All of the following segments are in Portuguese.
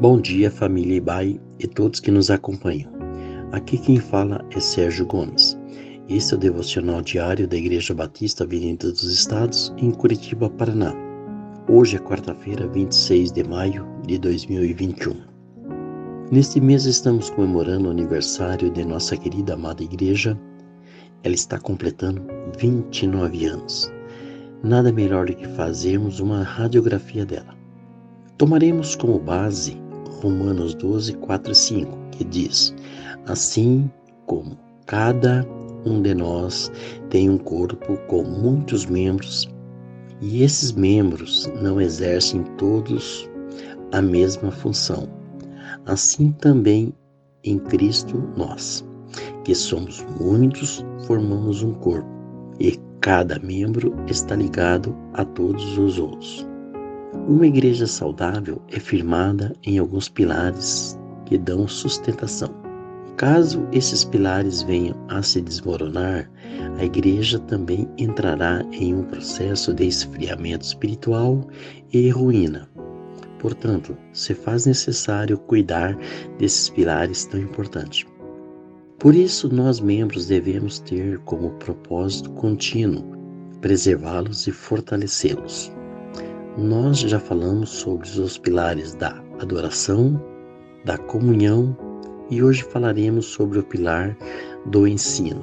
Bom dia, família Ibai e todos que nos acompanham. Aqui quem fala é Sérgio Gomes. Este é o devocional diário da Igreja Batista Avenida dos Estados, em Curitiba, Paraná. Hoje é quarta-feira, 26 de maio de 2021. Neste mês estamos comemorando o aniversário de nossa querida amada igreja. Ela está completando 29 anos. Nada melhor do que fazermos uma radiografia dela. Tomaremos como base Romanos 12, 4 e 5, que diz: Assim como cada um de nós tem um corpo com muitos membros, e esses membros não exercem todos a mesma função, assim também em Cristo nós, que somos muitos, formamos um corpo, e cada membro está ligado a todos os outros. Uma igreja saudável é firmada em alguns pilares que dão sustentação. Caso esses pilares venham a se desmoronar, a igreja também entrará em um processo de esfriamento espiritual e ruína. Portanto, se faz necessário cuidar desses pilares tão importantes. Por isso, nós membros devemos ter como propósito contínuo preservá-los e fortalecê-los. Nós já falamos sobre os pilares da adoração, da comunhão e hoje falaremos sobre o pilar do ensino.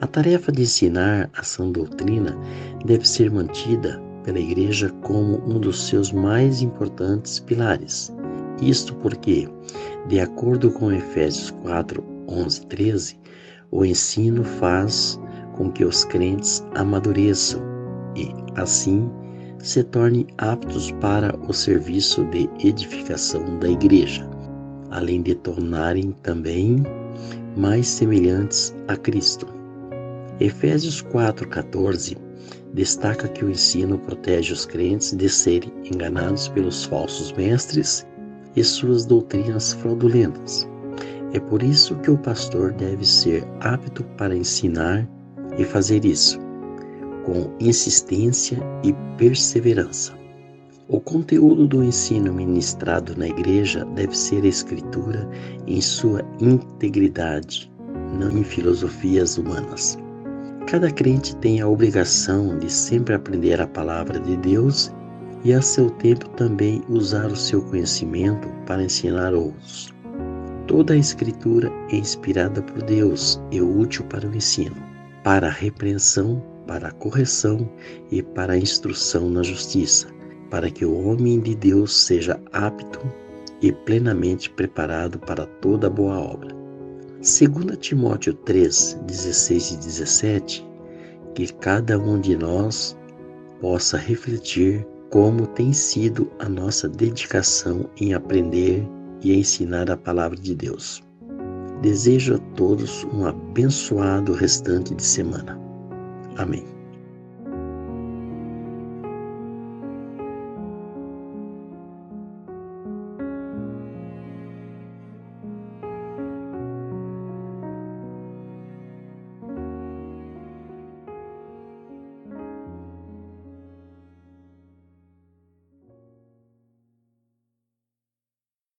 A tarefa de ensinar a sã doutrina deve ser mantida pela Igreja como um dos seus mais importantes pilares. Isto porque, de acordo com Efésios 4, 11 13, o ensino faz com que os crentes amadureçam e, assim, se tornem aptos para o serviço de edificação da igreja, além de tornarem também mais semelhantes a Cristo. Efésios 4,14 destaca que o ensino protege os crentes de serem enganados pelos falsos mestres e suas doutrinas fraudulentas. É por isso que o pastor deve ser apto para ensinar e fazer isso com insistência e perseverança. O conteúdo do ensino ministrado na igreja deve ser Escritura em sua integridade, não em filosofias humanas. Cada crente tem a obrigação de sempre aprender a palavra de Deus e, a seu tempo, também usar o seu conhecimento para ensinar outros. Toda a Escritura é inspirada por Deus e útil para o ensino, para a repreensão, para a correção e para a instrução na justiça, para que o homem de Deus seja apto e plenamente preparado para toda boa obra. 2 Timóteo 3, 16 e 17, que cada um de nós possa refletir como tem sido a nossa dedicação em aprender e ensinar a palavra de Deus. Desejo a todos um abençoado restante de semana. Amém.